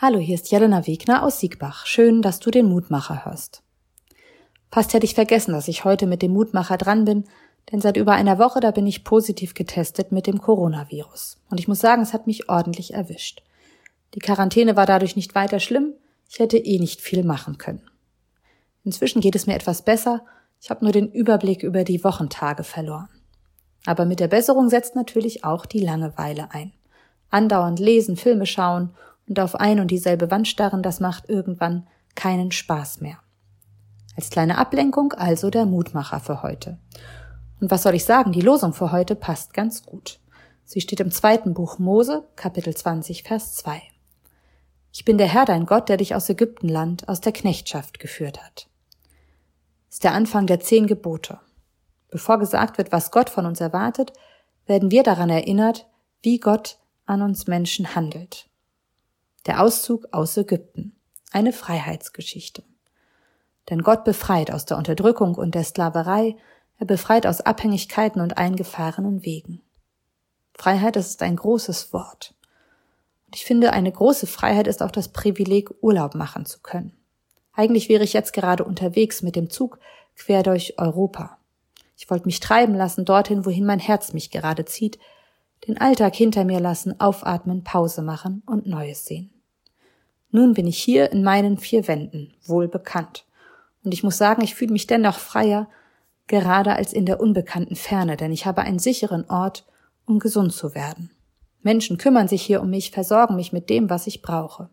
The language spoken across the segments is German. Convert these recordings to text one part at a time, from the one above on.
Hallo, hier ist Jelena Wegner aus Siegbach. Schön, dass du den Mutmacher hörst. Fast hätte ich vergessen, dass ich heute mit dem Mutmacher dran bin, denn seit über einer Woche da bin ich positiv getestet mit dem Coronavirus. Und ich muss sagen, es hat mich ordentlich erwischt. Die Quarantäne war dadurch nicht weiter schlimm, ich hätte eh nicht viel machen können. Inzwischen geht es mir etwas besser, ich habe nur den Überblick über die Wochentage verloren. Aber mit der Besserung setzt natürlich auch die Langeweile ein. Andauernd lesen, Filme schauen und auf ein und dieselbe Wand starren, das macht irgendwann keinen Spaß mehr. Als kleine Ablenkung also der Mutmacher für heute. Und was soll ich sagen, die Losung für heute passt ganz gut. Sie steht im zweiten Buch Mose, Kapitel 20, Vers 2. Ich bin der Herr dein Gott, der dich aus Ägyptenland, aus der Knechtschaft geführt hat. Das ist der Anfang der zehn Gebote. Bevor gesagt wird, was Gott von uns erwartet, werden wir daran erinnert, wie Gott an uns Menschen handelt. Der Auszug aus Ägypten. Eine Freiheitsgeschichte. Denn Gott befreit aus der Unterdrückung und der Sklaverei, er befreit aus Abhängigkeiten und eingefahrenen Wegen. Freiheit, ist ein großes Wort. Und ich finde, eine große Freiheit ist auch das Privileg, Urlaub machen zu können. Eigentlich wäre ich jetzt gerade unterwegs mit dem Zug quer durch Europa. Ich wollte mich treiben lassen dorthin, wohin mein Herz mich gerade zieht, den Alltag hinter mir lassen, aufatmen, Pause machen und Neues sehen. Nun bin ich hier in meinen vier Wänden, wohl bekannt. Und ich muss sagen, ich fühle mich dennoch freier, gerade als in der unbekannten Ferne, denn ich habe einen sicheren Ort, um gesund zu werden. Menschen kümmern sich hier um mich, versorgen mich mit dem, was ich brauche.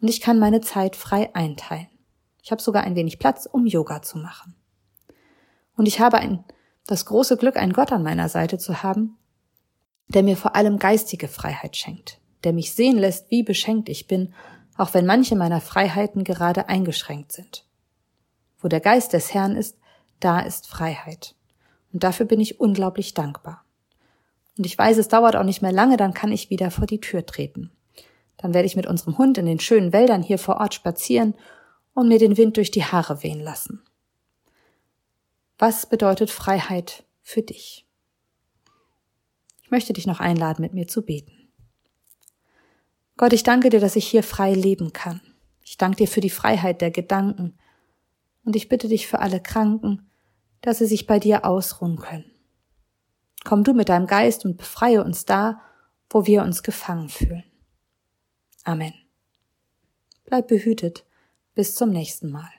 Und ich kann meine Zeit frei einteilen. Ich habe sogar ein wenig Platz, um Yoga zu machen. Und ich habe ein, das große Glück, einen Gott an meiner Seite zu haben, der mir vor allem geistige Freiheit schenkt, der mich sehen lässt, wie beschenkt ich bin auch wenn manche meiner Freiheiten gerade eingeschränkt sind. Wo der Geist des Herrn ist, da ist Freiheit. Und dafür bin ich unglaublich dankbar. Und ich weiß, es dauert auch nicht mehr lange, dann kann ich wieder vor die Tür treten. Dann werde ich mit unserem Hund in den schönen Wäldern hier vor Ort spazieren und mir den Wind durch die Haare wehen lassen. Was bedeutet Freiheit für dich? Ich möchte dich noch einladen, mit mir zu beten. Gott, ich danke dir, dass ich hier frei leben kann. Ich danke dir für die Freiheit der Gedanken. Und ich bitte dich für alle Kranken, dass sie sich bei dir ausruhen können. Komm du mit deinem Geist und befreie uns da, wo wir uns gefangen fühlen. Amen. Bleib behütet. Bis zum nächsten Mal.